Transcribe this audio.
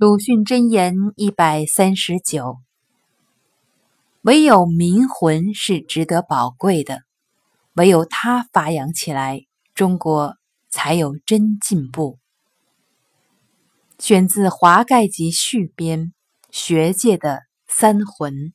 鲁迅箴言一百三十九唯有民魂是值得宝贵的唯有它发扬起来中国才有真进步。选自华盖集序编学界的三魂。